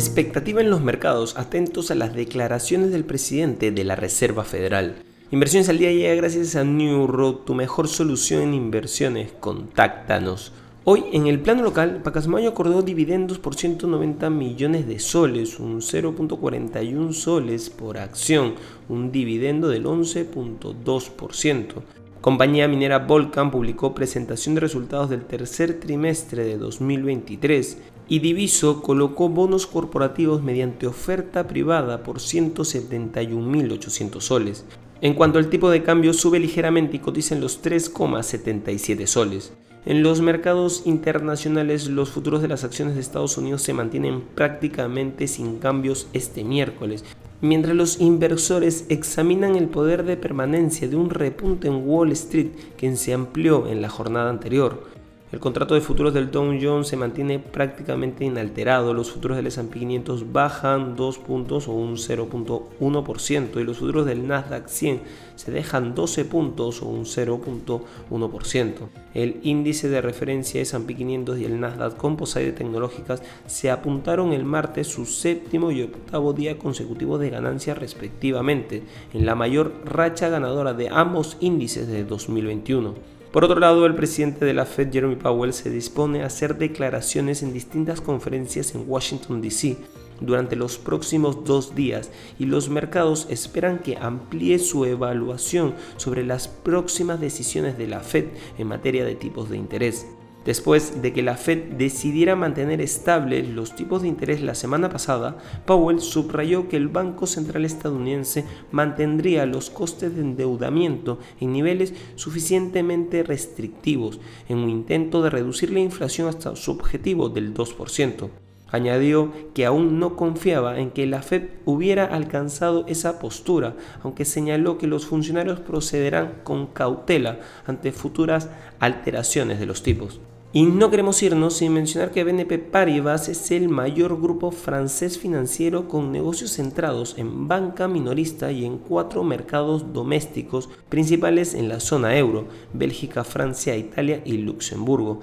Expectativa en los mercados, atentos a las declaraciones del presidente de la Reserva Federal. Inversiones al día llega gracias a New Road, tu mejor solución en inversiones. Contáctanos. Hoy, en el plano local, Pacasmayo acordó dividendos por 190 millones de soles, un 0.41 soles por acción, un dividendo del 11.2%. Compañía minera Volcan publicó presentación de resultados del tercer trimestre de 2023 y Diviso colocó bonos corporativos mediante oferta privada por 171.800 soles. En cuanto al tipo de cambio, sube ligeramente y cotiza en los 3,77 soles. En los mercados internacionales, los futuros de las acciones de Estados Unidos se mantienen prácticamente sin cambios este miércoles, mientras los inversores examinan el poder de permanencia de un repunte en Wall Street que se amplió en la jornada anterior. El contrato de futuros del Dow Jones se mantiene prácticamente inalterado. Los futuros del S&P 500 bajan 2 puntos o un 0.1% y los futuros del Nasdaq 100 se dejan 12 puntos o un 0.1%. El índice de referencia S&P 500 y el Nasdaq Composite Tecnológicas se apuntaron el martes su séptimo y octavo día consecutivo de ganancias respectivamente, en la mayor racha ganadora de ambos índices de 2021. Por otro lado, el presidente de la Fed, Jeremy Powell, se dispone a hacer declaraciones en distintas conferencias en Washington, D.C. durante los próximos dos días y los mercados esperan que amplíe su evaluación sobre las próximas decisiones de la Fed en materia de tipos de interés. Después de que la Fed decidiera mantener estables los tipos de interés la semana pasada, Powell subrayó que el Banco Central estadounidense mantendría los costes de endeudamiento en niveles suficientemente restrictivos en un intento de reducir la inflación hasta su objetivo del 2%. Añadió que aún no confiaba en que la Fed hubiera alcanzado esa postura, aunque señaló que los funcionarios procederán con cautela ante futuras alteraciones de los tipos. Y no queremos irnos sin mencionar que BNP Paribas es el mayor grupo francés financiero con negocios centrados en banca minorista y en cuatro mercados domésticos principales en la zona euro, Bélgica, Francia, Italia y Luxemburgo.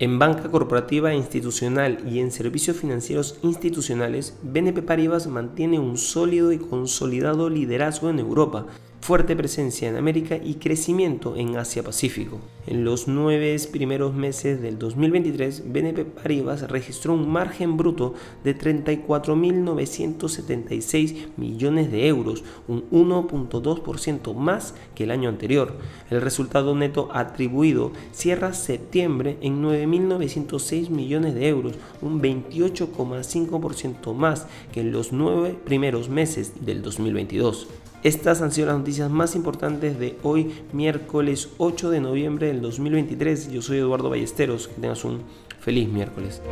En banca corporativa institucional y en servicios financieros institucionales, BNP Paribas mantiene un sólido y consolidado liderazgo en Europa, fuerte presencia en América y crecimiento en Asia-Pacífico. En los nueve primeros meses del 2023, BNP Paribas registró un margen bruto de 34.976 millones de euros, un 1.2% más que el año anterior. El resultado neto atribuido cierra septiembre en 9.906 millones de euros, un 28,5% más que en los nueve primeros meses del 2022. Estas han sido las noticias más importantes de hoy, miércoles 8 de noviembre del 2023. Yo soy Eduardo Ballesteros. Que tengas un feliz miércoles.